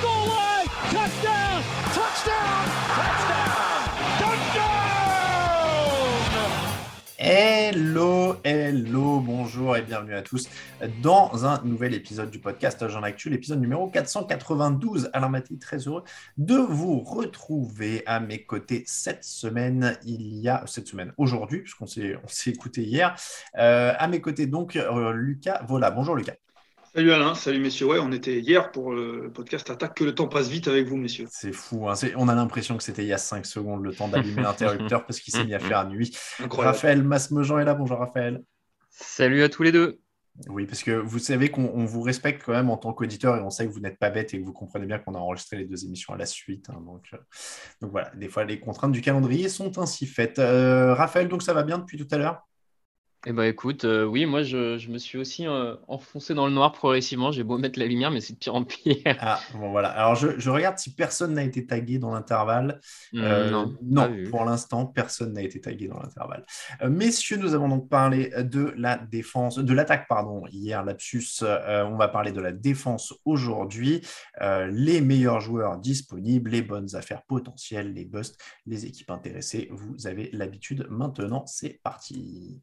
Touchdown. Touchdown. Hello, hello, bonjour et bienvenue à tous dans un nouvel épisode du podcast Jean Actu, l'épisode numéro 492. Alain Mathis, très heureux de vous retrouver à mes côtés cette semaine. Il y a cette semaine, aujourd'hui, puisqu'on s'est on s'est écouté hier. Euh, à mes côtés, donc, euh, Lucas Voilà. Bonjour, Lucas. Salut Alain, salut messieurs. Ouais, on était hier pour le podcast Attaque. Que le temps passe vite avec vous, messieurs. C'est fou. hein. On a l'impression que c'était il y a 5 secondes le temps d'allumer l'interrupteur parce qu'il s'est mis à faire nuit. Incroyable. Raphaël Masmejean est là. Bonjour, Raphaël. Salut à tous les deux. Oui, parce que vous savez qu'on on vous respecte quand même en tant qu'auditeur et on sait que vous n'êtes pas bête et que vous comprenez bien qu'on a enregistré les deux émissions à la suite. hein. donc, euh, donc voilà, des fois les contraintes du calendrier sont ainsi faites. Euh, Raphaël, donc ça va bien depuis tout à l'heure? Eh ben écoute, euh, oui, moi je, je me suis aussi euh, enfoncé dans le noir progressivement. J'ai beau mettre la lumière, mais c'est de pire en pire. Ah, bon voilà. Alors je, je regarde si personne n'a été tagué dans l'intervalle. Euh, non, non, pour l'instant, personne n'a été tagué dans l'intervalle. Messieurs, nous avons donc parlé de la défense, de l'attaque, pardon, hier, lapsus. On va parler de la défense aujourd'hui. Les meilleurs joueurs disponibles, les bonnes affaires potentielles, les busts, les équipes intéressées. Vous avez l'habitude maintenant. C'est parti.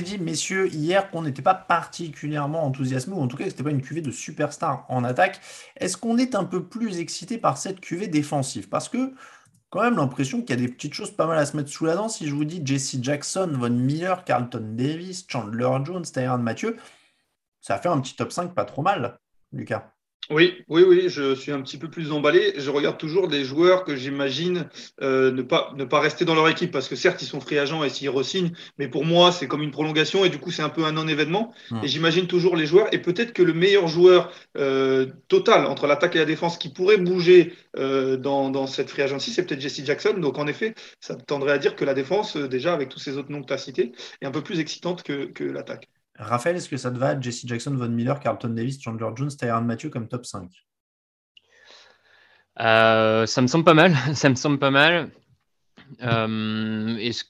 dit, messieurs, hier qu'on n'était pas particulièrement enthousiasmés, ou en tout cas que ce pas une cuvée de superstars en attaque. Est-ce qu'on est un peu plus excité par cette cuvée défensive? Parce que, quand même, l'impression qu'il y a des petites choses pas mal à se mettre sous la dent. Si je vous dis Jesse Jackson, Von Miller, Carlton Davis, Chandler Jones, Tyrann Mathieu, ça fait un petit top 5 pas trop mal, Lucas. Oui, oui, oui, je suis un petit peu plus emballé. Je regarde toujours des joueurs que j'imagine euh, ne, pas, ne pas rester dans leur équipe parce que certes, ils sont free agents et s'ils re-signent, mais pour moi, c'est comme une prolongation et du coup, c'est un peu un non-événement. Mm. Et j'imagine toujours les joueurs et peut-être que le meilleur joueur euh, total entre l'attaque et la défense qui pourrait bouger euh, dans, dans cette free agency, c'est peut-être Jesse Jackson. Donc en effet, ça tendrait à dire que la défense, déjà avec tous ces autres noms que tu as cités, est un peu plus excitante que, que l'attaque. Raphaël, est-ce que ça te va Jesse Jackson, Von Miller, Carlton Davis, Chandler Jones, Tyrann Mathieu comme top 5 Euh, ça me semble pas mal. Ça me semble pas mal. Euh, est-ce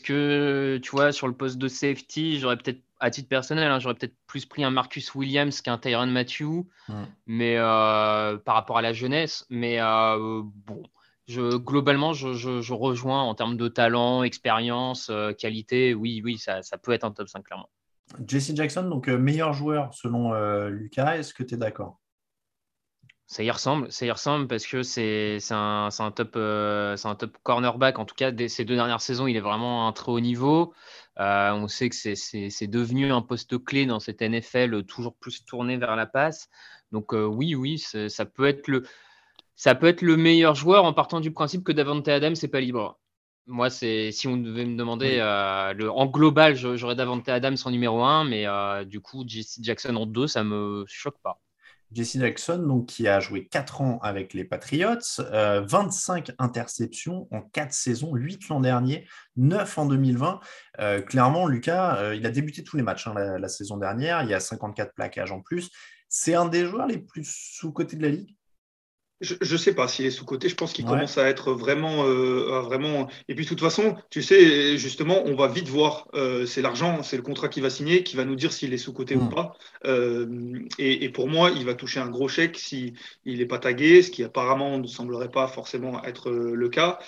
que, tu vois, sur le poste de safety, j'aurais peut-être, à titre personnel, hein, j'aurais peut-être plus pris un Marcus Williams qu'un Tyrann Matthew, mais euh, par rapport à la jeunesse. Mais bon, je, globalement, je, je- je rejoins en termes de talent, expérience, qualité. Oui, oui, ça, ça peut être un top 5, clairement. Jesse Jackson, donc euh, meilleur joueur selon euh, Lucas, est-ce que tu es d'accord? Ça y ressemble, ça parce que c'est un, top, euh, un top cornerback. En tout cas, ces deux dernières saisons, il est vraiment un très haut niveau. On sait que c'est devenu un poste clé dans cette NFL, toujours plus tourné vers la passe. Donc oui, oui, ça peut être le ça peut être le meilleur joueur en partant du principe que Davante Adams n'est pas libre. Moi, c'est si on devait me demander le, en global, j'aurais Davante Adams en numéro 1, mais du coup, Jesse Jackson en 2, ça me choque pas. Jesse Jackson, donc, qui a joué 4 ans avec les Patriots, 25 euh, interceptions en 4 saisons, 8 l'an dernier, 9 en 2020. Euh, clairement, Lucas, euh, il a débuté tous les matchs hein, la, saison dernière, il y a 54 plaquages en plus. C'est un des joueurs les plus sous-cotés de la ligue je ne sais pas s'il est sous-côté. Je pense qu'il commence à être vraiment, euh, vraiment. Et puis, de toute façon, tu sais, justement, on va vite voir. Euh, c'est l'argent, c'est le contrat qu'il va signer qui va nous dire s'il est sous-côté ou mm. pas. Euh, et, pour moi, il va toucher un gros chèque s'il n'est pas tagué, ce qui apparemment ne semblerait pas forcément être le cas.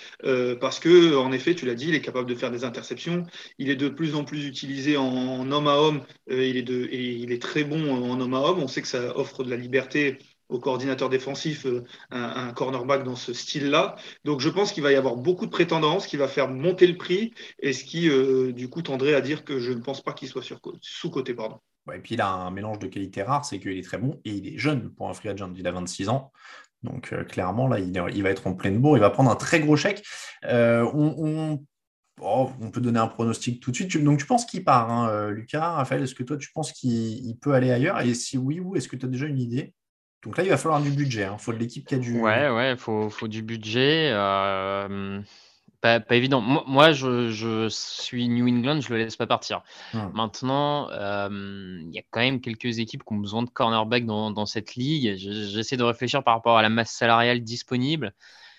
parce que, en effet, tu l'as dit, il est capable de faire des interceptions. Il est de plus en plus utilisé en, homme à homme. il est de, et il est très bon en homme à homme. On sait que ça offre de la liberté au coordinateur défensif euh, un, cornerback dans ce style-là. Donc je pense qu'il va y avoir beaucoup de prétendance, qui va faire monter le prix, et ce qui euh, du coup tendrait à dire que je ne pense pas qu'il soit sous-côté. Pardon. et puis il a un mélange de qualités rares, c'est qu'il est très bon et il est jeune pour un free agent, il a 26 ans. Donc euh, clairement, là, il, il, va être en pleine bourre, il va prendre un très gros chèque. on, oh, on, peut donner un pronostic tout de suite. Donc tu penses qu'il part, hein, Lucas Raphaël, est-ce que toi tu penses qu'il peut aller ailleurs? Et si oui, où? Est-ce que tu as déjà une idée? Donc là, il va falloir du budget. Il hein. faut de l'équipe qui a du. Ouais, ouais, il faut, du budget. Euh, pas, évident. Moi, je, suis New England, je ne le laisse pas partir. Hum. Maintenant, euh, il y a quand même quelques équipes qui ont besoin de cornerback dans, cette ligue. J'essaie de réfléchir par rapport à la masse salariale disponible.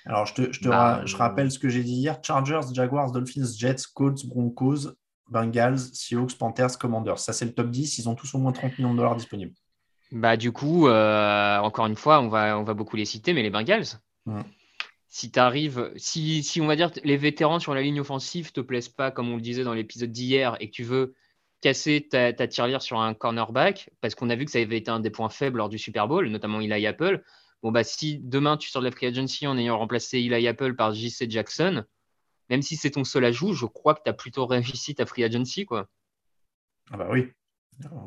Alors, je, te, je, bah, rappelle ce que j'ai dit hier Chargers, Jaguars, Dolphins, Jets, Colts, Broncos, Bengals, Seahawks, Panthers, Commanders. Ça, c'est le top 10. Ils ont tous au moins 30 millions de dollars disponibles. Bah, du coup, euh, encore une fois, on va, on va beaucoup les citer, mais les Bengals. Si tu arrives, si, si, on va dire les vétérans sur la ligne offensive te plaisent pas, comme on le disait dans l'épisode d'hier, et que tu veux casser ta, ta tirelire sur un cornerback, parce qu'on a vu que ça avait été un des points faibles lors du Super Bowl, notamment Eli Apple. Bon, bah, si demain tu sors de la free agency en ayant remplacé Eli Apple par JC Jackson, même si c'est ton seul ajout, je crois que tu as plutôt réussi ta free agency, quoi. Ah bah oui,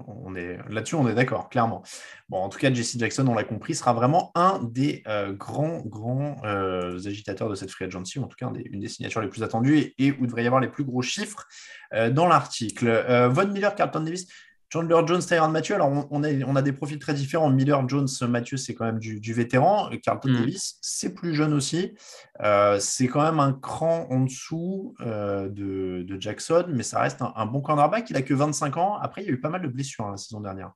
on est là-dessus, on est d'accord, clairement. Bon, en tout cas, Jesse Jackson, on l'a compris, sera vraiment un des euh, grands, grands euh, agitateurs de cette free agency, en tout cas une des signatures les plus attendues et, où il devrait y avoir les plus gros chiffres euh, dans l'article. Von Miller, Carlton Davis, Chandler Jones, Tyron Mathieu. Alors, on, a, des profils très différents. Miller, Jones, Mathieu, c'est quand même du, vétéran. Carlton mm. Davis, c'est plus jeune aussi. Euh, c'est quand même un cran en dessous euh, de, Jackson, mais ça reste un, bon cornerback. Il a que 25 ans. Après, il y a eu pas mal de blessures hein, la saison dernière.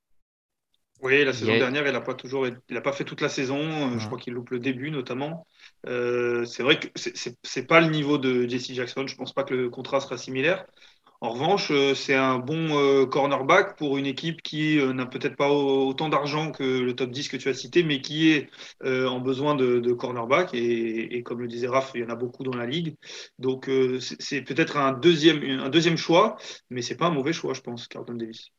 Oui, la saison dernière, il n'a pas toujours, il pas fait toute la saison. Euh, je crois qu'il loupe le début notamment. c'est vrai que c'est pas le niveau de Jesse Jackson. Je pense pas que le contrat sera similaire. En revanche, euh, c'est un bon euh, cornerback pour une équipe qui euh, n'a peut-être pas autant d'argent que le top 10 que tu as cité, mais qui est en besoin de, cornerback. Et, comme le disait Raph, il y en a beaucoup dans la ligue. Donc c'est peut-être un deuxième, choix, mais c'est pas un mauvais choix, je pense, Carlton Davis.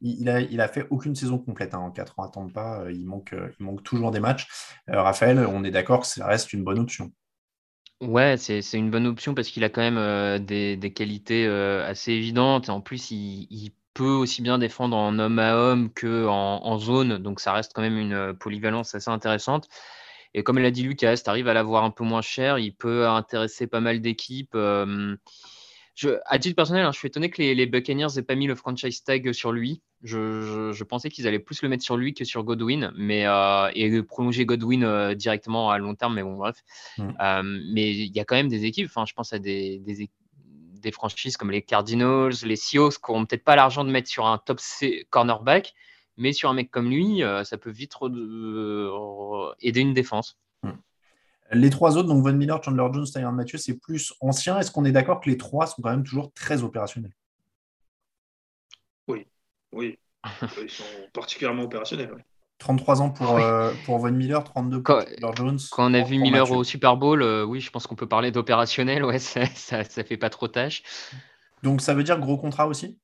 Il a, fait aucune saison complète hein, en 4 ans. Attends pas, il manque, il manque toujours des matchs. Raphaël, on est d'accord que ça reste une bonne option. Ouais, c'est une bonne option parce qu'il a quand même euh, des, qualités euh, assez évidentes. Et en plus, il, peut aussi bien défendre en homme à homme que en, zone. Donc, ça reste quand même une euh, polyvalence assez intéressante. Et comme l'a dit Lucas, tu arrives à l'avoir un peu moins cher. Il peut intéresser pas mal d'équipes à titre personnel, hein, je suis étonné que les, Buccaneers aient pas mis le franchise tag sur lui. Je, pensais qu'ils allaient plus le mettre sur lui que sur Godwin, mais euh, et prolonger Godwin euh, directement à long terme. Mais bon, bref. Mm. Euh, mais il y a quand même des équipes. Enfin, je pense à des, des, franchises comme les Cardinals, les Seahawks, qui n'ont peut-être pas l'argent de mettre sur un top cornerback, mais sur un mec comme lui, ça peut vite aider une défense. Les trois autres, donc Von Miller, Chandler Jones, Tyron Mathieu, c'est plus ancien. Est-ce qu'on est, d'accord que les trois sont quand même toujours très opérationnels? Oui, oui. Ils sont particulièrement opérationnels. 33 ans pour, euh, pour Von Miller, 32 pour Chandler Jones. Quand on a vu Miller au Super Bowl, euh, oui, je pense qu'on peut parler d'opérationnel. Ouais, ça, ça, fait pas trop tâche. Donc ça veut dire gros contrat aussi?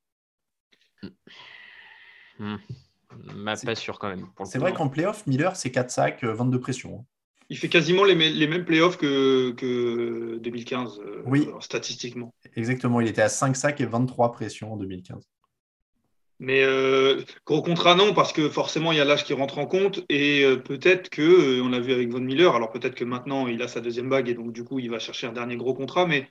Bah, pas sûr quand même. C'est vrai qu'en playoff, Miller, c'est 4 sacs, 22 pressions. Il fait quasiment les, les mêmes playoffs que, que 2015, oui. statistiquement. Exactement, il était à 5 sacs et 23 pressions en 2015. Mais euh, gros contrat, non, parce que forcément, il y a l'âge qui rentre en compte. Et euh, peut-être que, euh, on l'a vu avec Von Miller, alors peut-être que maintenant, il a sa deuxième bague et donc, du coup, il va chercher un dernier gros contrat. Mais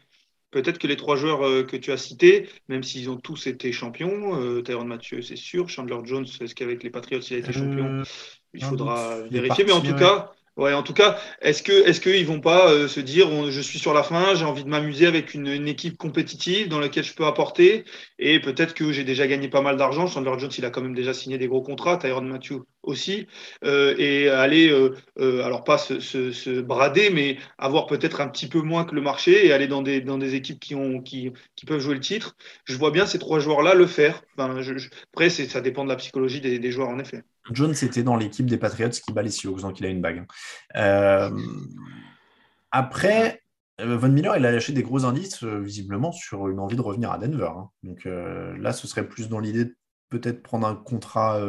peut-être que les trois joueurs que tu as cités, même s'ils ont tous été champions, Tyron Mathieu, c'est sûr, Chandler Jones, est-ce qu'avec les Patriots, il a été champion? Il faudra vérifier. mais en tout cas, Ouais, en tout cas, est-ce que est-ce qu'ils vont pas euh, se dire je suis sur la fin, j'ai envie de m'amuser avec une, équipe compétitive dans laquelle je peux apporter et peut-être que j'ai déjà gagné pas mal d'argent. Chandler Jones, il a quand même déjà signé des gros contrats, Tyron Matthew aussi, euh, et aller euh, alors pas se, se, brader, mais avoir peut-être un petit peu moins que le marché et aller dans des dans des équipes qui ont qui, qui peuvent jouer le titre. Je vois bien ces trois joueurs-là le faire. Enfin, après, ça dépend de la psychologie des joueurs en effet. Jones était dans l'équipe des Patriots qui bat les Seahawks, donc il a une bague. Euh, après, euh, Von Miller, il a lâché des gros indices, euh, visiblement, sur une envie de revenir à Denver. Hein. Donc là, ce serait plus dans l'idée de peut-être prendre un contrat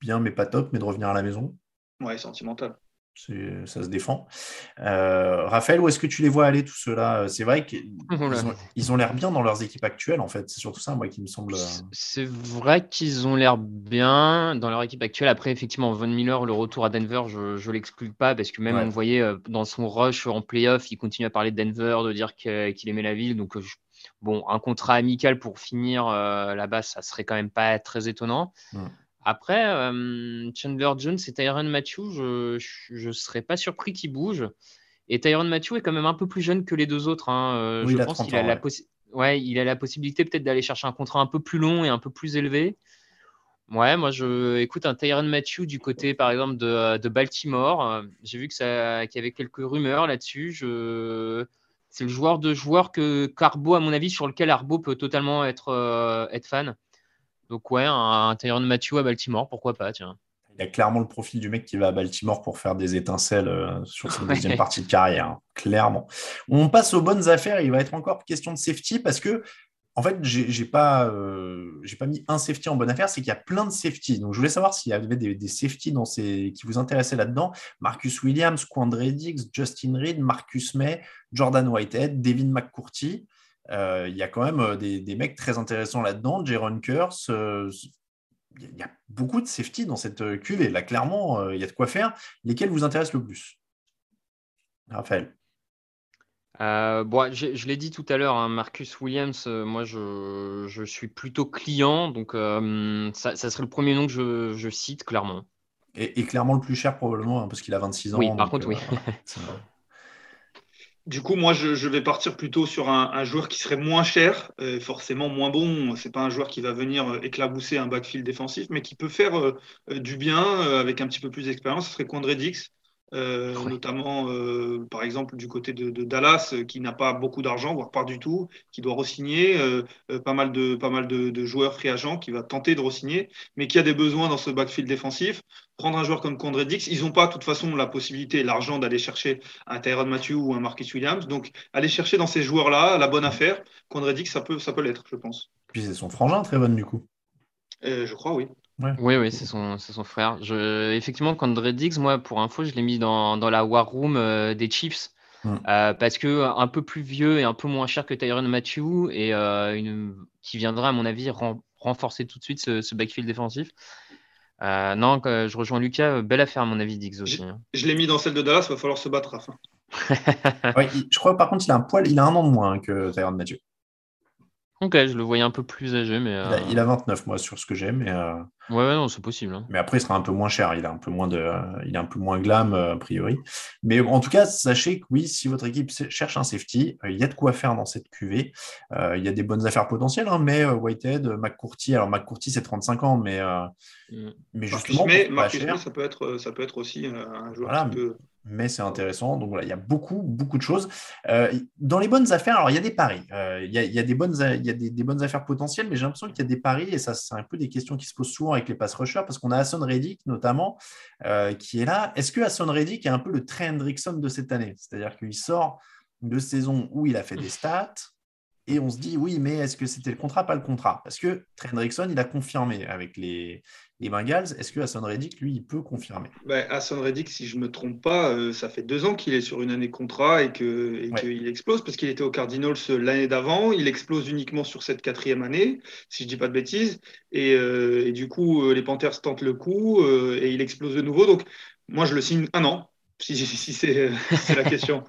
bien, mais pas top, mais de revenir à la maison. Ouais, sentimental ça se défend. Euh, Raphaël, où est-ce que tu les vois aller tout cela C'est vrai qu'ils ils ont l'air bien dans leurs équipes actuelles, en fait. C'est surtout ça, moi, qui me semble. Euh, c'est vrai qu'ils ont l'air bien dans leur équipe actuelle. Après, effectivement, Von Miller, le retour à Denver, je ne l'exclus pas parce que même on voyait euh, dans son rush en playoff, il continue à parler de Denver, de dire qu'il aimait la ville. Donc, bon, un contrat amical pour finir là-bas, ça serait quand même pas très étonnant. Après, euh, Chandler Jones et Tyron Matthew, je ne serais pas surpris qu'ils bougent. Et Tyron Matthew est quand même un peu plus jeune que les deux autres. Hein. Euh, je pense qu'il a, la ouais, il a la possibilité peut-être d'aller chercher un contrat un peu plus long et un peu plus élevé. Ouais, moi je écoute un Tyron Matthew du côté par exemple de, Baltimore. J'ai vu qu'il y avait quelques rumeurs là-dessus. Je... C'est le joueur de joueur que Carbo, à mon avis, sur lequel Arbo peut totalement être, euh, être fan. Donc ouais, un, un de Matthew à Baltimore, pourquoi pas, tiens. Il a clairement le profil du mec qui va à Baltimore pour faire des étincelles euh, sur sa deuxième partie de carrière, hein, clairement. On passe aux bonnes affaires. Il va être encore question de safety parce que, en fait, j'ai pas, euh, pas mis un safety en bonne affaire, c'est qu'il y a plein de safety. Donc, je voulais savoir s'il y avait des, des safety dans ces, qui vous intéressaient là-dedans. Marcus Williams, Quandre Dix, Justin Reed, Marcus May, Jordan Whitehead, Devin McCourty. Euh, il y a quand même euh, des, mecs très intéressants là-dedans. Jaron Curse, euh, il y a beaucoup de safety dans cette cuvée. Là, clairement, il y a de quoi faire. Lesquels vous intéressent le plus? Raphaël bon, je, l'ai dit tout à l'heure, hein, Marcus Williams, moi je, suis plutôt client, donc ça, serait le premier nom que je, cite clairement. Et, clairement le plus cher probablement, hein, parce qu'il a 26 ans. Oui, par contre, oui. Du coup, moi, je, vais partir plutôt sur un, joueur qui serait moins cher, euh, forcément moins bon. C'est pas un joueur qui va venir euh, éclabousser un backfield défensif, mais qui peut faire euh, du bien avec un petit peu plus d'expérience. Ce serait Condré Dix, euh, notamment euh, par exemple du côté de, Dallas euh, qui n'a pas beaucoup d'argent, voire pas du tout, qui doit re-signer, pas mal, de, pas mal de, joueurs free agents qui va tenter de re-signer, mais qui a des besoins dans ce backfield défensif. Prendre un joueur comme Condre Dix, ils n'ont pas de toute façon la possibilité et l'argent d'aller chercher un Tyrone Matthew ou un Marcus Williams, donc aller chercher dans ces joueurs-là la bonne affaire. Condre Dix, ça peut, ça peut l'être, je pense. Puis c'est son frangin, très bonne du coup. je crois, oui. Oui, oui, c'est son, son frère. Je, effectivement, Condre Dix, moi, pour info, je l'ai mis dans, dans la War Room euh, des Chiefs. Euh, parce que un peu plus vieux et un peu moins cher que Tyron Matthew et euh, une, qui viendra à mon avis renforcer tout de suite ce, backfield défensif. non, je rejoins Lucas, belle affaire à mon avis Dix aussi. Hein. Je, l'ai mis dans celle de Dallas, il va falloir se battre à fin. je crois par contre il a un poil, il a un an de moins hein, que Tyron Matthew. Ok, je le voyais un peu plus âgé, mais. Il, a, 29 moi sur ce que j'ai, mais. Ouais, non, c'est possible. Hein. Mais après, il sera un peu moins cher. Il a un peu moins de, il est un peu moins glam euh, a priori. Mais en tout cas, sachez que oui, si votre équipe cherche un safety, euh, il y a de quoi faire dans cette QV. Euh, il y a des bonnes affaires potentielles, hein, mais Whitehead, McCourty, alors McCourty c'est 35 ans, mais, mm. mais justement, Marcus ça peut être, ça peut être aussi un joueur qui peut mais c'est intéressant. Donc voilà, il y a beaucoup, beaucoup de choses. Euh, dans les bonnes affaires, alors il y a des paris. Euh, il, y a, des, bonnes, il y a des, bonnes affaires potentielles, mais j'ai l'impression qu'il y a des paris, et ça, c'est un peu des questions qui se posent souvent avec les pass rushers, parce qu'on a Hassan Reddick notamment, euh, qui est là. Est-ce que Hassan Reddick est un peu le Trey Hendrickson de cette année? C'est-à-dire qu'il sort de saison où il a fait des stats, Et on se dit, oui, mais est-ce que c'était le contrat, pas le contrat Parce que Trent Hendrickson, il a confirmé avec les, les Bengals. Est-ce que Hassan Reddick, lui, il peut confirmer? Ben, Hassan Reddick, si je ne me trompe pas, euh, ça fait deux ans qu'il est sur une année de contrat et qu'il explose parce qu'il était au Cardinals euh, l'année d'avant. Il explose uniquement sur cette quatrième année, si je ne dis pas de bêtises. Et, euh, et du coup, les Panthers tentent le coup et il explose de nouveau. Donc, moi, je le signe un an, si, si c'est la question.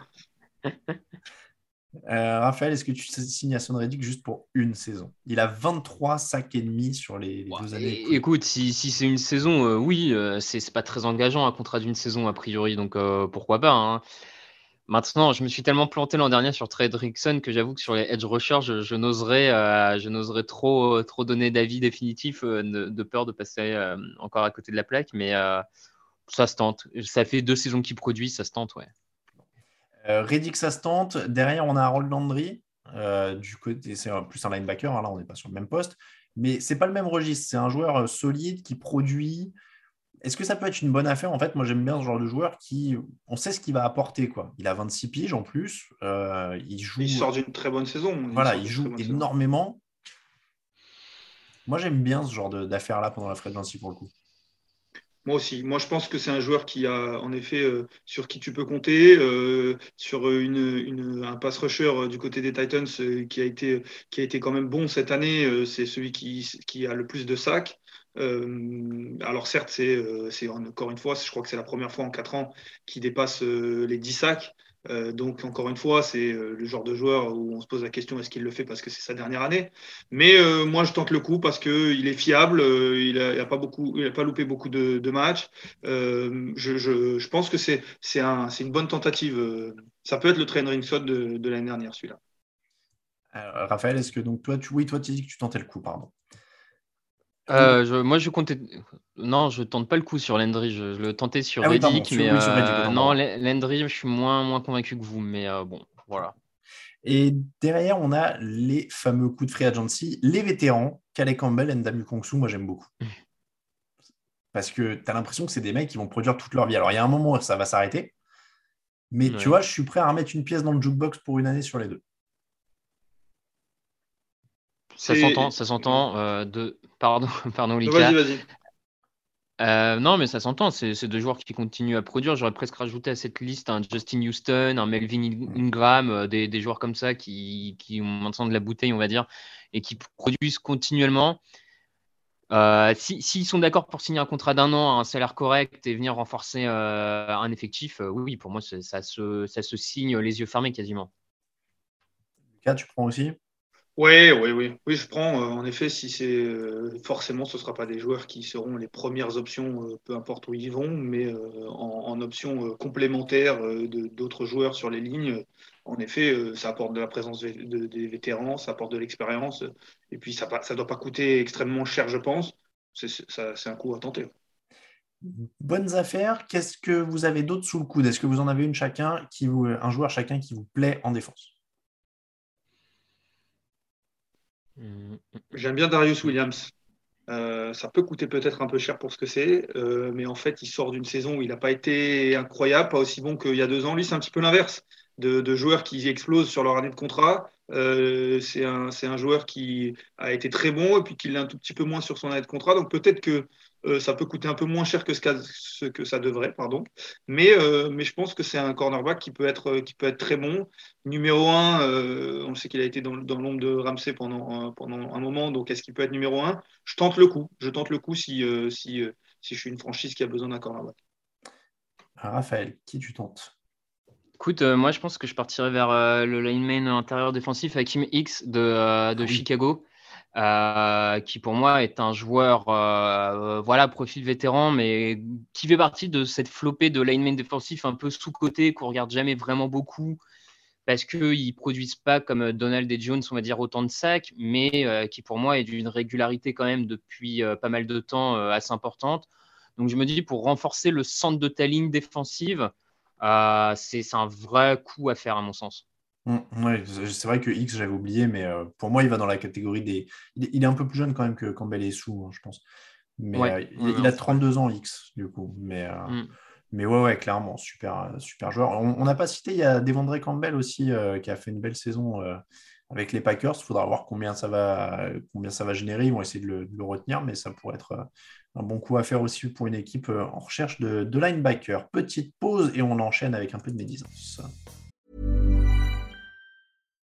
Euh, Raphaël, est-ce que tu signes à Son Reddick juste pour une saison? Il a 23 sacs et demi sur les, deux années. Écoute, si, c'est une saison, euh, oui, euh, c'est pas très engageant un contrat d'une saison a priori, donc pourquoi pas. Hein. Maintenant, je me suis tellement planté l'an dernier sur Trey Hendrickson que j'avoue que sur les edge rushers, je, n'oserais, je n'oserais trop, trop donner d'avis définitif de, peur de passer encore à côté de la plaque, mais ça se tente. Ça fait deux saisons qu'il produit, ça se tente, ouais. Euh, Reddick, ça se tente. Derrière, on a Harold Landry. Euh, du côté, c'est plus un linebacker. Hein, là, on n'est pas sur le même poste. Mais c'est pas le même registre. C'est un joueur euh, solide qui produit. Est-ce que ça peut être une bonne affaire? En fait, moi, j'aime bien ce genre de joueur qui, on sait ce qu'il va apporter. Quoi. Il a 26 piges en plus. il joue. Il sort d'une très bonne saison. voilà, il joue énormément. Moi, j'aime bien ce genre d'affaire-là pendant la free pour le coup. Moi aussi. Moi, je pense que c'est un joueur qui a, en effet, euh, sur qui tu peux compter, euh, sur une, un pass rusher du côté des Titans euh, qui, a été, qui a été quand même bon cette année. c'est celui qui, qui, a le plus de sacs. Alors, certes, c'est encore une fois, je crois que c'est la première fois en quatre ans qu'il dépasse les 10 sacs. Euh, donc, encore une fois, c'est euh, le genre de joueur où on se pose la question est-ce qu'il le fait parce que c'est sa dernière année? Mais euh, moi, je tente le coup parce qu'il est fiable, il n'a pas, loupé beaucoup de, matchs. Je, pense que c'est un, une bonne tentative. Ça peut être le train ring de, de l'année dernière, celui-là. Raphaël, est-ce que donc toi, tu, oui, toi, tu dis que tu tentais le coup, pardon. Euh, moi, je comptais. Non, je tente pas le coup sur Landry. Je, le tentais sur ah Reddick, mais euh, non, Landry, je suis moins, moins convaincu que vous. Mais euh, bon, voilà. Et derrière, on a les fameux coups de free agency, les vétérans, Calais Campbell et Ndamu Kongsu. Moi, j'aime beaucoup. Mmh. Parce que tu as l'impression que c'est des mecs qui vont produire toute leur vie. Alors, il y a un moment où ça va s'arrêter. Mais tu vois, je suis prêt à remettre une pièce dans le jukebox pour une année sur les deux. Ça s'entend, ça s'entend. de Pardon, pardon, Vas-y, vas-y. Euh, non, mais ça s'entend. C'est deux joueurs qui continuent à produire. J'aurais presque rajouté à cette liste un Justin Houston, un Melvin Ingram, euh, des, joueurs comme ça qui, qui, ont maintenant de la bouteille, on va dire, et qui produisent continuellement. Euh, s'ils sont d'accord pour signer un contrat d'un an à un salaire correct et venir renforcer un effectif, oui, pour moi, ça se, ça se signe les yeux fermés quasiment. Lucas, tu prends aussi? Oui, oui, oui. Oui, je prends. Euh, en effet, si c'est euh, forcément, ce ne sera pas des joueurs qui seront les premières options, euh, peu importe où ils vont, mais en, option complémentaire d'autres joueurs sur les lignes. En effet, ça apporte de la présence des vétérans, ça apporte de l'expérience, et puis ça ne doit pas coûter extrêmement cher, je pense. C'est un coup à tenter. Bonnes affaires. Qu'est-ce que vous avez d'autre sous le coude? Est-ce que vous en avez une chacun qui un joueur chacun qui vous plaît en défense? J'aime bien Darius Williams. Euh, ça peut coûter peut-être un peu cher pour ce que c'est, euh, mais en fait, il sort d'une saison où il n'a pas été incroyable, pas aussi bon qu'il y a deux ans. Lui, c'est un petit peu l'inverse de, joueurs qui explosent sur leur année de contrat. Euh, c'est un, un, joueur qui a été très bon et puis qui l'est un tout petit peu moins sur son année de contrat. Donc peut-être que euh, ça peut coûter un peu moins cher que ce, que ça devrait, pardon. Mais, euh, mais je pense que c'est un cornerback qui peut être, qui peut être très bon. Numéro 1, euh, on sait qu'il a été dans, l'ombre de Ramsey pendant, pendant un moment, donc est-ce qu'il peut être numéro 1 Je tente le coup. Je tente le coup si, si, si je suis une franchise qui a besoin d'un cornerback. Raphaël, qui tu tentes? Écoute, moi je pense que je partirais vers le lineman intérieur défensif Hakim X de, de ah Chicago. Euh, qui pour moi est un joueur, euh, voilà, profil vétéran, mais qui fait partie de cette flopée de linemen défensif un peu sous-côté qu'on regarde jamais vraiment beaucoup parce qu'ils ne produisent pas comme Donald et Jones, on va dire, autant de sacs, mais euh, qui pour moi est d'une régularité quand même depuis pas mal de temps assez importante. Donc je me dis, pour renforcer le centre de ta ligne défensive, c'est un vrai coup à faire à mon sens. Mm, oui, c'est vrai que X, j'avais oublié, mais euh, pour moi, il va dans la catégorie des. Il est un peu plus jeune quand même que Campbell et Sou, hein, je pense. Mais euh, il, a 32 ans, X, du coup. Mais, euh, mm. mais ouais, ouais, clairement, super, super joueur. On n'a pas cité, il y a Devondre Campbell aussi, qui a fait une belle saison avec les Packers. Il faudra voir combien ça, va, combien ça va générer. Ils vont essayer de le, retenir, mais ça pourrait être un bon coup à faire aussi pour une équipe en recherche de, de linebacker. Petite pause et on enchaîne avec un peu de médisance.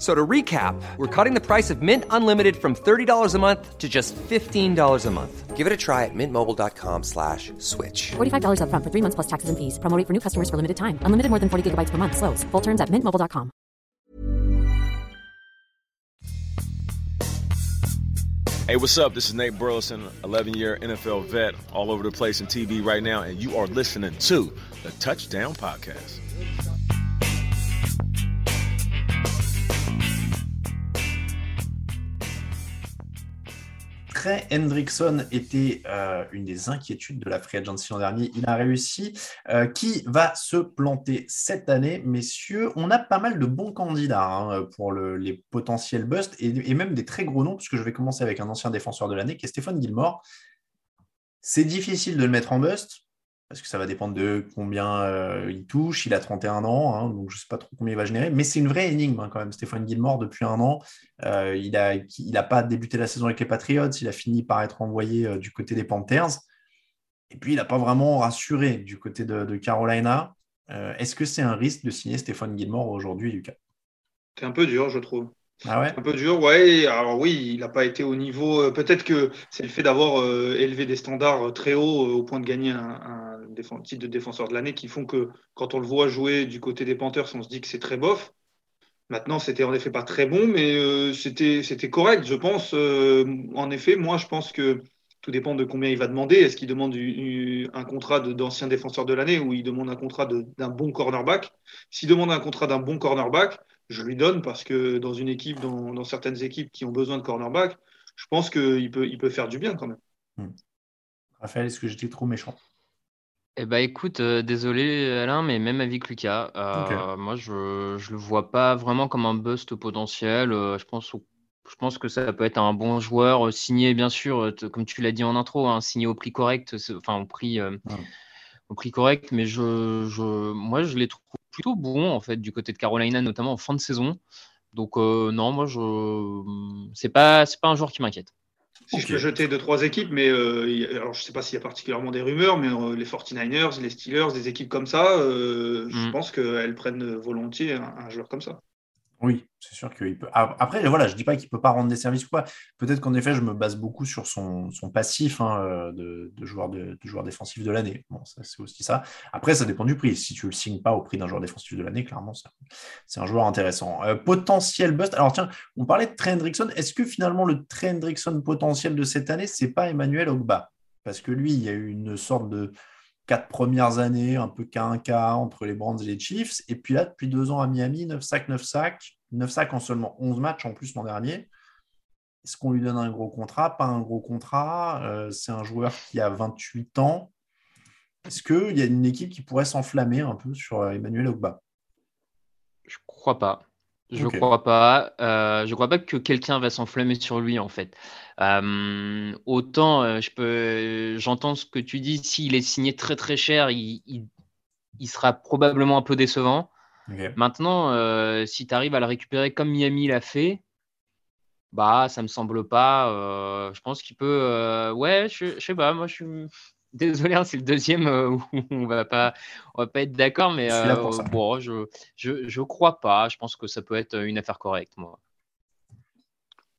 So to recap, we're cutting the price of Mint Unlimited from $30 a month to just $15 a month. Give it a try at mintmobile.com slash switch. $45 up front for three months plus taxes and fees. Promoting for new customers for limited time. Unlimited more than 40 gigabytes per month. Slows. Full terms at mintmobile.com. Hey, what's up? This is Nate Burleson, 11-year NFL vet, all over the place in TV right now, and you are listening to the Touchdown Podcast. Hendrickson était euh, une des inquiétudes de la Free Agency l'an dernier. Il a réussi. Euh, qui va se planter cette année, messieurs On a pas mal de bons candidats hein, pour les potentiels busts et, même des très gros noms, puisque je vais commencer avec un ancien défenseur de l'année qui est Stéphane Gilmore. C'est difficile de le mettre en bust parce que ça va dépendre de combien euh, il touche. Il a 31 ans, hein, donc je ne sais pas trop combien il va générer, mais c'est une vraie énigme hein, quand même. Stéphane Gilmore, depuis un an, euh, il n'a il a pas débuté la saison avec les Patriots, il a fini par être envoyé euh, du côté des Panthers, et puis il n'a pas vraiment rassuré du côté de, Carolina. Est-ce que c'est un risque de signer Stéphane Gilmore aujourd'hui, Lucas? C'est un peu dur, je trouve. Ah ouais? Un peu dur, ouais. Alors oui, il n'a pas été au niveau. Peut-être que c'est le fait d'avoir élevé des standards très hauts au point de gagner un titre de défenseur de l'année qui font que quand on le voit jouer du côté des Panthers, on se dit que c'est très bof. Maintenant, c'était en effet pas très bon, mais euh, c'était correct, je pense. Euh, en effet, moi, je pense que tout dépend de combien il va demander. Est-ce qu'il demande un contrat d'ancien défenseur de l'année ou il demande un contrat d'un bon cornerback? S'il demande un contrat d'un bon cornerback, je lui donne parce que dans une équipe, dans, certaines équipes qui ont besoin de cornerback, je pense qu'il peut, il peut faire du bien quand même. Hmm. Raphaël, est-ce que j'étais trop méchant? Eh ben écoute, euh, désolé Alain, mais même avec Lucas. Euh, moi, je ne le vois pas vraiment comme un bust potentiel. Euh, je pense, je pense que ça peut être un bon joueur signé, bien sûr, comme tu l'as dit en intro, hein, signé au prix correct, enfin au prix, au prix correct. Mais je, je, moi, je les trouve plutôt bons en fait du côté de Carolina, notamment en fin de saison. Donc non, moi, je, c'est pas, c'est pas un joueur qui m'inquiète. Si je peux jeter deux, trois équipes, mais euh, alors je ne sais pas s'il y a particulièrement des rumeurs, mais euh, les 49ers, les Steelers, des équipes comme ça, euh, je mm. pense qu'elles prennent volontiers un, joueur comme ça. Oui, c'est sûr qu'il peut. Après, voilà, je ne dis pas qu'il ne peut pas rendre des services ou quoi. Peut-être qu'en effet, je me base beaucoup sur son, passif hein, euh, de, joueur de, joueur défensif de l'année. Bon, c'est aussi ça. Après, ça dépend du prix. Si tu ne le signes pas au prix d'un joueur défensif de l'année, clairement, c'est un joueur intéressant. Euh, potentiel bust. Alors, tiens, on parlait de Trey Hendrickson. Est-ce que finalement, le Trey Hendrickson potentiel de cette année, c'est pas Emmanuel Ogba? Parce que lui, il y a eu une sorte de quatre premières années, un peu cas un cas entre les Brands et les Chiefs. Et puis là, depuis deux ans à Miami, 9 sacs, 9 sacs. 9 sacs en seulement 11 matchs en plus l'an dernier. Est-ce qu'on lui donne un gros contrat? Pas un gros contrat. Euh, c'est un joueur qui a 28 ans. Est-ce qu'il y a une équipe qui pourrait s'enflammer un peu sur euh, Emmanuel Ogba? Je crois pas. Je ne crois pas. Euh, je crois pas que quelqu'un va s'enflammer sur lui en fait. Euh, autant euh, je peux, j'entends ce que tu dis. S'il est signé très très cher, il, sera probablement un peu décevant. Maintenant, si tu arrives à le récupérer comme Miami l'a fait, bah ça me semble pas. je pense qu'il peut. ouais, je, je sais pas. Moi, je suis Désolé, hein, c'est le deuxième euh, où on va pas, on va pas être d'accord, mais euh, bon, je, je, je, crois pas. Je pense que ça peut être une affaire correcte, moi.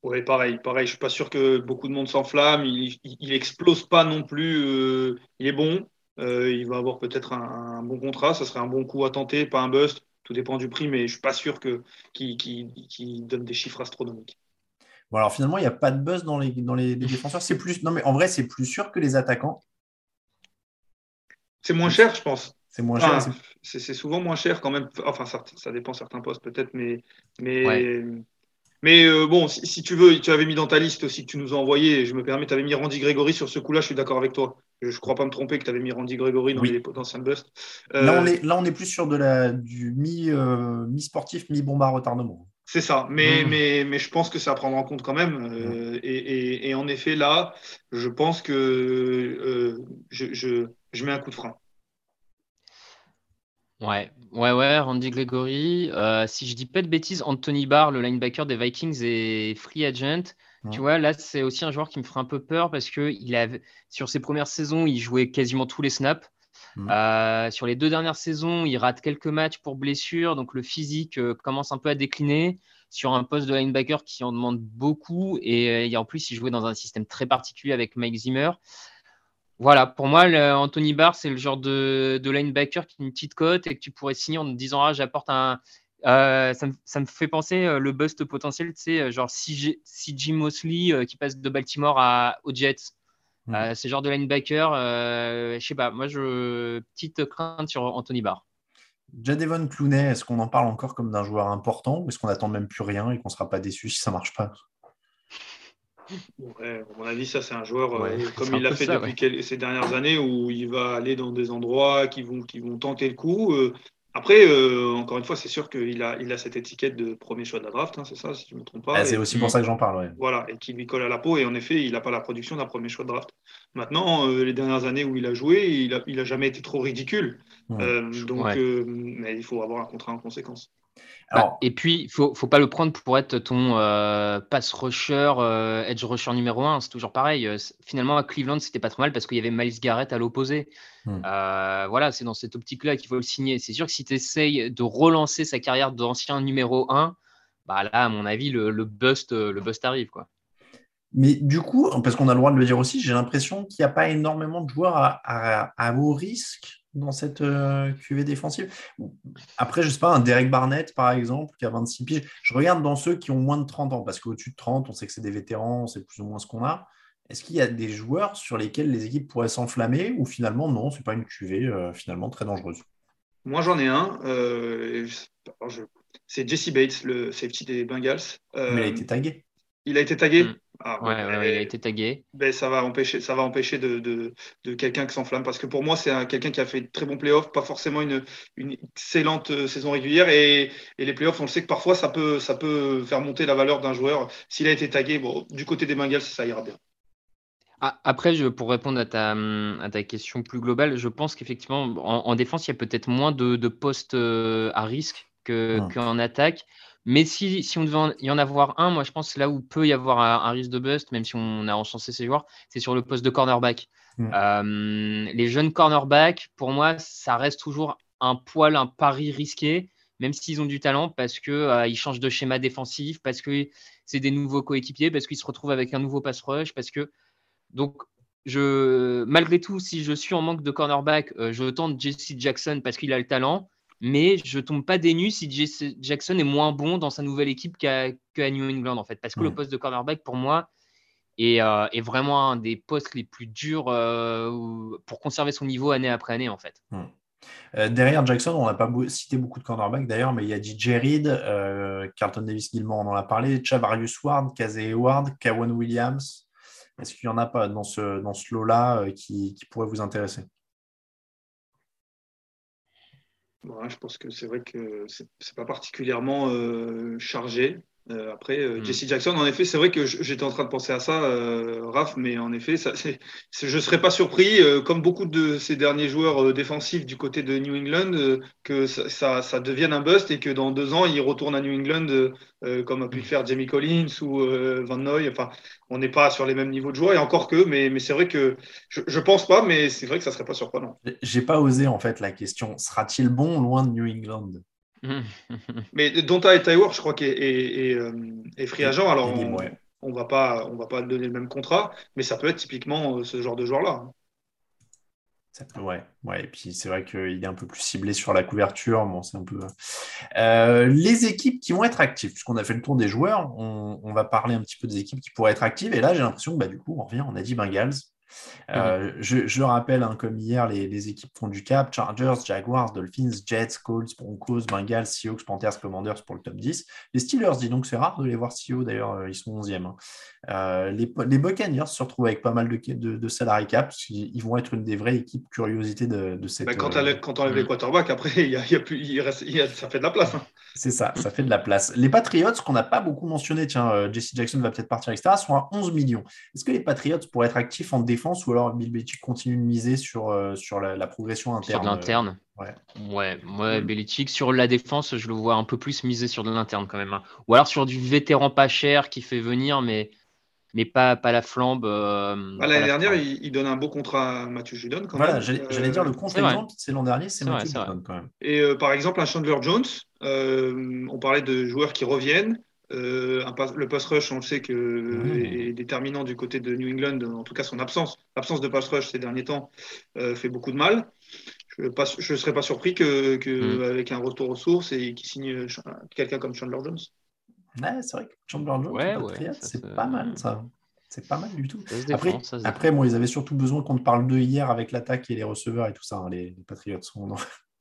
Oui, pareil, pareil. Je suis pas sûr que beaucoup de monde s'enflamme. Il, il, explose pas non plus. Euh, il est bon. il va avoir peut-être un, bon contrat. Ça serait un bon coup à tenter, pas un bust. Tout dépend du prix, mais je ne suis pas sûr qu'il qui, donne des chiffres astronomiques. Bon, alors finalement, il n'y a pas de buzz dans les, dans les, défenseurs. C'est plus, non, mais en vrai, c'est plus sûr que les attaquants. C'est moins cher, je pense. C'est moins cher. c'est souvent moins cher quand même. Enfin, ça, ça dépend certains postes peut-être, mais, mais mais euh, bon, si, tu veux, tu avais mis dans ta liste aussi que tu nous as envoyé, je me permets, tu avais mis Randy Gregory sur ce coup-là, je suis d'accord avec toi. Je ne crois pas me tromper que tu avais mis Randy Gregory dans les potentiels busts. Là, on euh, est, là, on est plus sur de la, du euh, mi-sportif, mi-bomba retardement. C'est ça, mais, mmh. mais, mais je pense que ça à prendre en compte quand même. Mmh. et, et, en effet, là, je pense que je, je, je mets un coup de frein. Ouais, ouais, ouais, Randy Gregory. Euh, si je dis pas de bêtises, Anthony Barr, le linebacker des Vikings, est free agent. Tu vois, là, c'est aussi un joueur qui me ferait un peu peur parce que il avait, sur ses premières saisons, il jouait quasiment tous les snaps. Euh, sur les deux dernières saisons, il rate quelques matchs pour blessure, donc le physique euh, commence un peu à décliner sur un poste de linebacker qui en demande beaucoup. Et, et en plus, il jouait dans un système très particulier avec Mike Zimmer. Voilà, pour moi, Anthony Barr, c'est le genre de, linebacker qui a une petite cote et que tu pourrais signer en te disant Ah, j'apporte un. Euh, ça, me, fait penser euh, le bust potentiel, tu sais, euh, genre Jim Mosley qui passe de Baltimore à, aux Jets. Hmm. c'est genre de linebacker, je sais pas, moi, je petite crainte sur Anthony Barr. Jadevon Clooney, est-ce qu'on en parle encore comme d'un joueur important ou est-ce qu'on n'attend même plus rien et qu'on ne sera pas déçu si ça ne marche pas? Ouais, à mon avis, ça, c'est un joueur, euh, comme il l'a fait depuis ces dernières années, où il va aller dans des endroits qui vont, qui vont tenter le coup. Euh. après, euh, encore une fois, c'est sûr qu'il a, il a cette étiquette de premier choix de la draft, hein, c'est ça, si je ne me trompe pas. Ah, c'est aussi pour ça que j'en parle. Voilà, et qui lui colle à la peau. Et en effet, il n'a pas la production d'un premier choix de draft. Maintenant, les dernières années où il a joué, il n'a il a jamais été trop ridicule. donc, mais il faut avoir un contrat en conséquence. Bah, et puis, il faut, faut pas le prendre pour être ton euh, pass rusher, euh, edge rusher numéro un. C'est toujours pareil. Euh, finalement, à Cleveland, c'était pas trop mal parce qu'il y avait Miles Garrett à l'opposé. Hmm. voilà, c'est dans cette optique-là qu'il faut le signer. C'est sûr que si tu essayes de relancer sa carrière d'ancien numéro 1, bah là, à mon avis, le, le bust, le bust arrive. Quoi. Mais du coup, parce qu'on a le droit de le dire aussi, j'ai l'impression qu'il n'y a pas énormément de joueurs à, à, à haut risque dans cette euh, QV défensive. Après, je ne sais pas, un Derek Barnett, par exemple, qui a 26 piges. Je regarde dans ceux qui ont moins de 30 ans, parce qu'au-dessus de 30, on sait que c'est des vétérans, c'est plus ou moins ce qu'on a. Est-ce qu'il y a des joueurs sur lesquels les équipes pourraient s'enflammer ou finalement, non, ce n'est pas une QV euh, finalement très dangereuse? Moi, j'en ai un. Euh, c'est Jesse Bates, le safety des Bengals. Mais il a été tagué. Il a été tagué? Mm. Ah, ouais, il a été tagué. Ben, ça va empêcher, ça va empêcher de, de, de quelqu'un qui s'enflamme. Parce que pour moi, c'est quelqu'un qui a fait de très bons playoffs, pas forcément une, une excellente euh, saison régulière. Et, et, les playoffs, on le sait que parfois, ça peut, ça peut faire monter la valeur d'un joueur. S'il a été tagué, bon, du côté des Bengals, ça ira bien. Ah, après, je, pour répondre à ta, à ta question plus globale, je pense qu'effectivement, en, défense, il y a peut-être moins de, de postes euh, à risque qu'en attaque. Mais si, si on devait y en avoir un, moi je pense là où peut y avoir un, risque de bust, même si on a encensé ces joueurs, c'est sur le poste de cornerback. Mm. Euh, les jeunes cornerbacks, pour moi, ça reste toujours un poil, un pari risqué, même s'ils ont du talent, parce qu'ils euh, changent de schéma défensif, parce que c'est des nouveaux coéquipiers, parce qu'ils se retrouvent avec un nouveau pass rush, parce que. Donc, je, malgré tout, si je suis en manque de cornerback, euh, je tente Jesse Jackson parce qu'il a le talent mais je tombe pas dénu si Jackson est moins bon dans sa nouvelle équipe qu'à New England en fait parce que le poste de cornerback pour moi est, euh, vraiment un des postes les plus durs euh, pour conserver son niveau année après année en fait. Euh, derrière Jackson, on n'a pas cité beaucoup de cornerbacks d'ailleurs, mais il y a DJ Reed, Carlton Davis Gilmore, on en a parlé, Chavarius Ward, Kazé Ward, Kawan Williams. Est-ce qu'il n'y en a pas dans ce, dans ce lot-là qui, qui pourrait vous intéresser? Je pense que c'est vrai que c'est pas particulièrement euh, chargé. Euh, après, euh, hmm. Jesse Jackson, en effet, c'est vrai que j'étais en train de penser à ça, euh, Raph, mais en effet, ça, je ne serais pas surpris, comme beaucoup de ces derniers joueurs défensifs du côté de New England, que ça, ça, devienne un bust et que dans deux ans, il retourne à New England, comme a pu le faire Jamie Collins ou Van Noy. Enfin, on n'est pas sur les mêmes niveaux de joueurs, et encore que, mais, mais c'est vrai que je ne pense pas, mais c'est vrai que ça ne serait pas surprenant. J'ai pas osé, en fait, la question. Sera-t-il bon loin de New England? Mais Donta et Tywor, je crois, qu'il est, est, free agent. Alors, on, ne va pas, on va pas donner le même contrat, mais ça peut être typiquement euh, ce genre de joueur-là. ouais, ouais. Et puis c'est vrai qu'il est un peu plus ciblé sur la couverture. Bon, c'est un peu. Euh, les équipes qui vont être actives, puisqu'on a fait le tour des joueurs, on, va parler un petit peu des équipes qui pourraient être actives. Et là, j'ai l'impression que bah, du coup, on revient, on a dit Bengals. Euh, je, rappelle, hein, comme hier, les, équipes font du cap Chargers, Jaguars, Dolphins, Jets, Colts, Broncos, Bengals, Seahawks, Panthers, Commanders pour le top 10. Les Steelers, dis donc, c'est rare de les voir si haut, d'ailleurs, euh, ils sont 11e. Hein. Euh, les, les, Buccaneers se retrouvent avec pas mal de, de, de salary cap, ils vont être une des vraies équipes curiosité de, de cette. Bah, quand, on enlève les quarterbacks, après, il y a, plus, il reste, ça fait de la place. Hein. C'est ça, ça fait de la place. Les Patriots, qu'on n'a pas beaucoup mentionné, tiens, Jesse Jackson va peut-être partir, etc., sont à 11 millions. Est-ce que les Patriots pourraient être actifs en défense ou alors Bill Belichick continue de miser sur, euh, sur la, progression interne. Sur l'interne. Euh, ouais. Ouais, ouais mm. Belichick sur la défense, je le vois un peu plus miser sur de l'interne quand même. Hein. Ou alors sur du vétéran pas cher qui fait venir, mais, mais pas, pas la flambe. Euh, bah, l'année dernière, il, donne un beau contrat à Mathieu Judon. Quand voilà, j'allais dire le contre c'est l'an dernier, c'est Mathieu Judon quand même. Et par exemple, un Chandler Jones, on parlait de joueurs qui reviennent. Euh, le pass rush, on le sait que est, déterminant du côté de New England, en tout cas son absence. L'absence de pass rush ces derniers temps euh, fait beaucoup de mal. Je ne serais pas surpris que, mm. avec un retour aux sources et qu'il signe quelqu'un comme Chandler Jones. Ouais, c'est vrai que Chandler Jones, c'est pas mal ça. C'est pas mal du tout. Après, après moi, ils avaient surtout besoin qu'on te parle d'eux hier avec l'attaque et les receveurs et tout ça, hein, les, les, Patriots. sont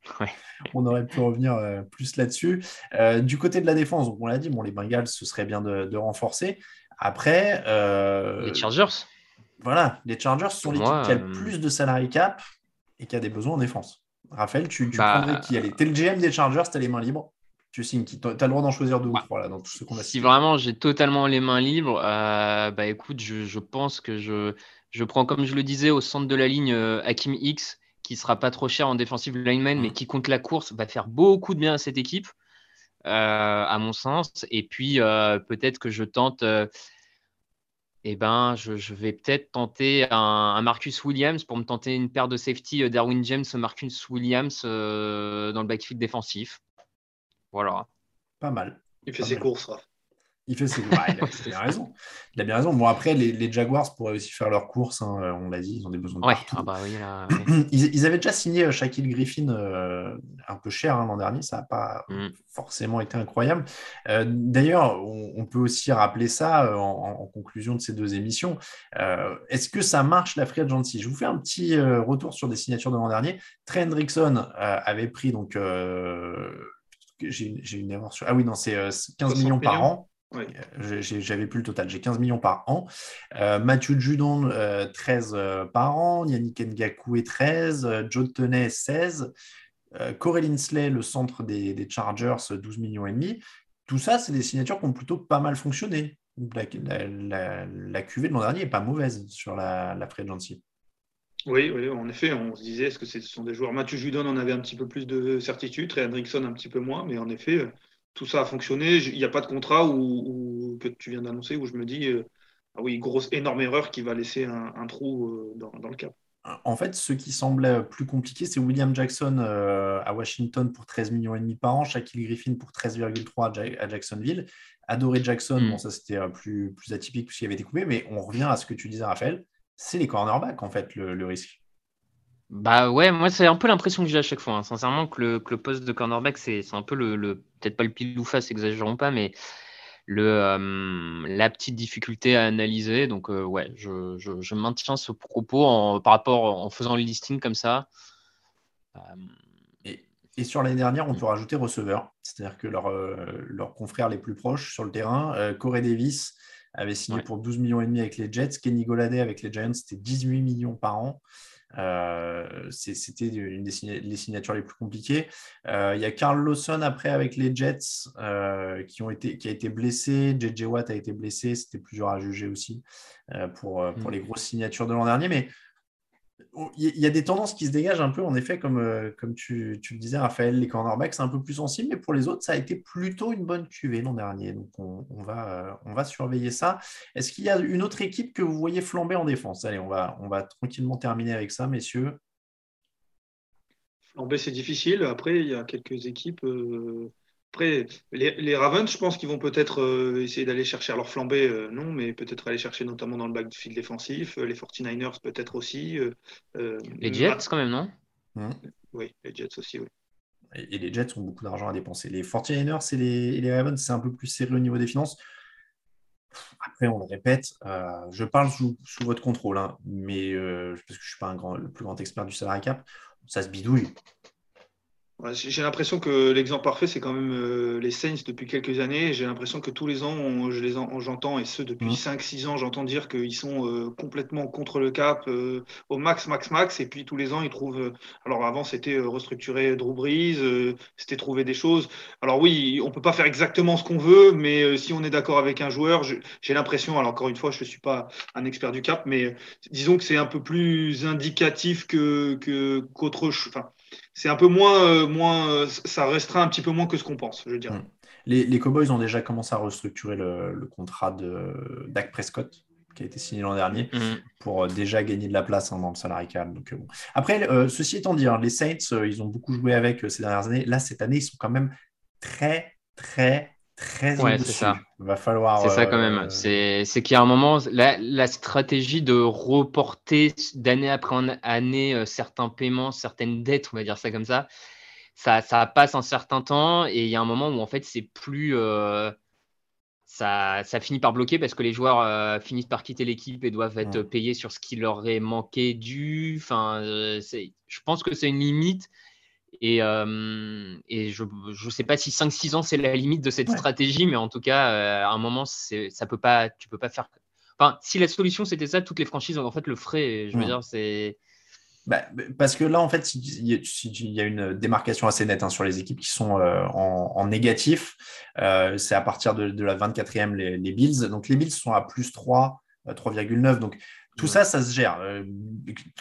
on aurait pu revenir euh, plus là-dessus. Euh, du côté de la défense, on l'a dit, bon, les Bengals, ce serait bien de, renforcer. Après. Euh, les Chargers. Voilà, les Chargers sont l'équipe qui a le plus de salary cap et qui a des besoins en défense. Raphaël, tu, tu bah, prendrais qui? Allait T'es le GM des Chargers, t'as les mains libres. Tu signes qui? Tu as le droit d'en choisir deux ou trois là, dans tout ce qu'on a Si vraiment j'ai totalement les mains libres, bah écoute, je, pense que je, je prends, comme je le disais, au centre de la ligne Hakim X qui sera pas trop cher en défensive lineman, mais mm. qui compte la course, va faire beaucoup de bien à cette équipe, euh, à mon sens. Et puis, euh, peut-être que je tente. Euh, eh ben, je, vais peut-être tenter un, Marcus Williams pour me tenter une paire de safety Darwin James, Marcus Williams dans le backfield défensif. Voilà. Pas mal. Il fait ses courses, il fait ses... il, a, raison. Il a bien raison. Bon, après, les, Jaguars pourraient aussi faire leurs courses. Hein, on l'a dit, ils ont des besoins de ouais. Ah bah oui, ils, avaient déjà signé euh, Shaquille Griffin euh, un peu cher hein, l'an dernier. Ça n'a pas mm. forcément été incroyable. Euh, d'ailleurs, on, peut aussi rappeler ça en, conclusion de ces deux émissions. Est-ce que ça marche la free agency? Je vous fais un petit retour sur des signatures de l'an dernier. Trey Hendrickson avait pris donc j'ai une erreur sur. Ah oui, non, c'est 15 millions par an. Euh, j'avais plus le total. J'ai 15 millions par an. Euh, Mathieu Judon, 13 euh, par an. Yannick Ngakou 13. Joe Tenay, 16. Corey Linsley, le centre des, Chargers, 12 millions et demi. Tout ça, c'est des signatures qui ont plutôt pas mal fonctionné. La, la, cuvée de l'an dernier n'est pas mauvaise sur la, la free agency. Oui, oui, en effet, on se disait, est-ce que ce sont des joueurs? Mathieu Judon en avait un petit peu plus de certitude, et Hendrickson un petit peu moins, mais en effet, tout ça a fonctionné. Il n'y a pas de contrat où, que tu viens d'annoncer où je me dis, euh, ah oui, grosse, énorme erreur qui va laisser un, trou euh, dans, le cap. En fait, ce qui semblait plus compliqué, c'est William Jackson euh, à Washington pour 13 millions et demi par an, Shaquille Griffin pour 13,3 à Jacksonville, Adoré Jackson, hmm. bon ça c'était plus, plus atypique puisqu'il avait été coupé, mais on revient à ce que tu disais Raphaël, c'est les cornerbacks en fait le risque. Bah ouais, moi c'est un peu l'impression que j'ai à chaque fois. Hein. Sincèrement, que le, que le, poste de cornerback, c'est un peu le, le peut-être pas le pile ou face, exagérons pas, mais le, euh, la petite difficulté à analyser. Donc euh, ouais, je, je, je, maintiens ce propos en, par rapport en faisant le listing comme ça. Euh, et, et, sur l'année dernière, on peut rajouter receveur, c'est-à-dire que leurs leur confrères les plus proches sur le terrain, Corey Davis avait signé pour 12 millions et demi avec les Jets, Kenny Goladay avec les Giants, c'était 18 millions par an. Euh, c'était une des signatures les plus compliquées. Euh, il y a Carl Lawson après avec les Jets euh, qui, ont été, qui a été blessé. JJ Watt a été blessé. C'était plusieurs à juger aussi pour, pour mm. les grosses signatures de l'an dernier. Mais il y a des tendances qui se dégagent un peu, en effet, comme, euh, tu, le disais, Raphaël, les cornerbacks, c'est un peu plus sensible, mais pour les autres, ça a été plutôt une bonne cuvée l'an dernier. Donc, on, va, euh, va surveiller ça. Est-ce qu'il y a une autre équipe que vous voyez flamber en défense? Allez, on va, on va tranquillement terminer avec ça, messieurs. Flamber, c'est difficile. Après, il y a quelques équipes. Euh, Après, les, Ravens, je pense qu'ils vont peut-être euh, essayer d'aller chercher, leur flambée, euh, non, mais peut-être aller chercher notamment dans le backfield défensif. Euh, les 49ers, peut-être aussi. les Jets, quand même, non? Mmh. Oui, les Jets aussi, oui. Et, les Jets ont beaucoup d'argent à dépenser. Les 49ers et les, les Ravens, c'est un peu plus serré au niveau des finances. Après, on le répète, je parle sous, votre contrôle, hein, mais parce que je ne suis pas un grand, le plus grand expert du salary cap, ça se bidouille. J'ai l'impression que l'exemple parfait, c'est quand même euh, les Saints depuis quelques années. J'ai l'impression que tous les ans, je les j'entends, et ce depuis 5-6 mmh. ans, j'entends dire qu'ils sont euh, complètement contre le cap, euh, au max, max, max. Et puis tous les ans, ils trouvent. alors avant, c'était restructurer Drew Brees, c'était trouver des choses. Alors oui, on peut pas faire exactement ce qu'on veut, mais si on est d'accord avec un joueur, j'ai l'impression, alors encore une fois, je ne suis pas un expert du cap, mais disons que c'est un peu plus indicatif que qu'autre chose c'est un peu moins, euh, moins, euh, ça restera un petit peu moins que ce qu'on pense, je dirais. Hmm. Les, les, Cowboys ont déjà commencé à restructurer le, contrat de Dak Prescott, qui a été signé l'an dernier, hmm. pour euh, déjà gagner de la place hein, dans le. Donc, bon. Après, ceci étant dit, hein, les Saints, ils ont beaucoup joué avec ces dernières années. Là, cette année, ils sont quand même très, très, très ouais, c'est ça. Va falloir. C'est ça quand même. Euh, c'est qu'il y a un moment, la, stratégie de reporter d'année après année euh, certains paiements, certaines dettes, on va dire ça comme ça, ça, ça passe un certain temps et il y a un moment où en fait c'est plus. Euh, ça, ça, finit par bloquer parce que les joueurs finissent par quitter l'équipe et doivent être payés sur ce qui leur est manqué dû. Enfin, je pense que c'est une limite et, euh, et je ne sais pas si 5-6 ans, c'est la limite de cette stratégie, mais en tout cas, euh, à un moment, ça peut pas, tu peux pas faire. Enfin, si la solution c'était ça, toutes les franchises en fait le feraient. Je veux dire, c'est. Bah, parce que là, en fait, il y a une démarcation assez nette hein, sur les équipes qui sont euh, en, négatif. c'est à partir de, la 24e, les, les, Bills. Donc, les Bills sont à plus 3, 3,9. Donc, tout ça, ça se gère. Euh,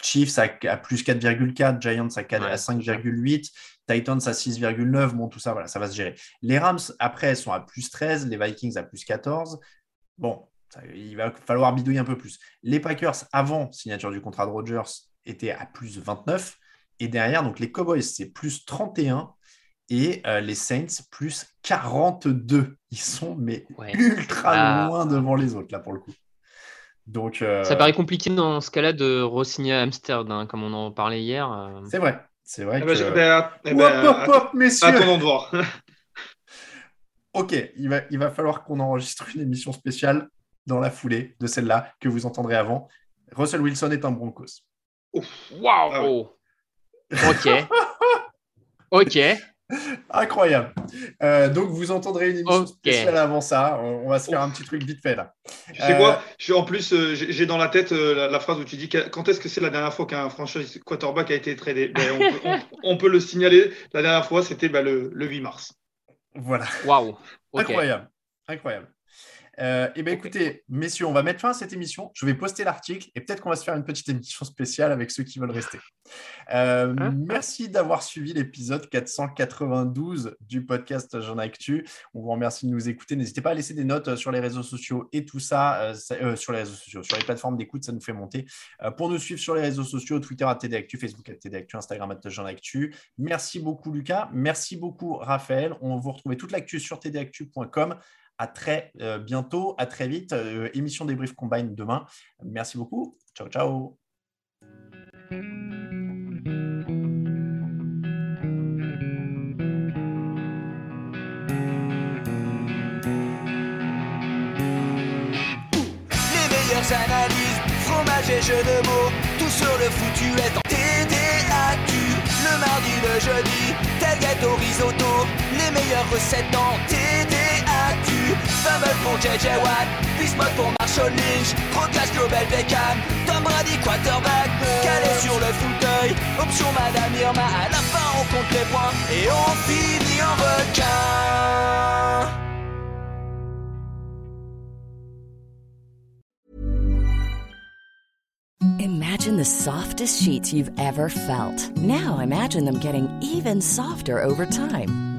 Chiefs à, plus 4,4, Giants à, 5,8, Titans à 6,9. Bon, tout ça, voilà, ça va se gérer. Les Rams, après, sont à plus 13, les Vikings à plus 14. Bon, il va falloir bidouiller un peu plus. Les Packers, avant signature du contrat de Rodgers, étaient à plus 29. Et derrière, donc les Cowboys, c'est plus 31 et euh, les Saints plus 42. Ils sont mais ultra ah. loin devant les autres là pour le coup. Donc, euh, Ça paraît compliqué dans ce cas-là de re-signer à Amsterdam, comme on en parlait hier. Euh. C'est vrai. C'est vrai. Eh ben, que... ben, eh ben, hop, hop, hop, messieurs. Attendons de voir. ok, il va, il va falloir qu'on enregistre une émission spéciale dans la foulée de celle-là que vous entendrez avant. Russell Wilson est un Broncos. Waouh! Ah ok. ok. Incroyable. Euh, donc, vous entendrez une émission spéciale avant ça. On, va se faire un petit truc vite fait là. Tu sais quoi? Euh, En plus, euh, j'ai dans la tête la, phrase où tu dis quand est-ce que c'est la dernière fois qu'un franchise quarterback a été tradé? Ben, on, peut, le signaler. La dernière fois, c'était ben, le, 8 mars. Voilà. Waouh. Incroyable. Incroyable. Euh, eh bien, écoutez, messieurs, on va mettre fin à cette émission. Je vais poster l'article et peut-être qu'on va se faire une petite émission spéciale avec ceux qui veulent rester. Euh, hein merci d'avoir suivi l'épisode 492 du podcast Jean Actu. On vous remercie de nous écouter. N'hésitez pas à laisser des notes euh, sur les réseaux sociaux et tout ça, sur les réseaux sociaux, sur les plateformes d'écoute, ça nous fait monter. pour nous suivre sur les réseaux sociaux, Twitter à TD Actu, Facebook à TD Actu, Instagram à Jean Actu. Merci beaucoup, Lucas. Merci beaucoup, Raphaël. On vous retrouve toute l'actu sur tdactu.com à très euh, bientôt, à très vite. Euh, émission débrief combine demain. Merci beaucoup. Ciao, ciao. Les meilleures analyses, fromage et jeux de mots, tout sur le foutu est en TDAQ. Le mardi, le jeudi, tel gâteau risotto, les meilleures recettes en TDAQ. Fumble pour JJ Watt, Bismuth pour Marshall Lynch, Procast Global Beckham, Tom Brady quarterback, calé sur le fauteuil, option Madame Irma, à la fin on compte les points et on finit en requin. Imagine the softest sheets you've ever felt. Now imagine them getting even softer over time.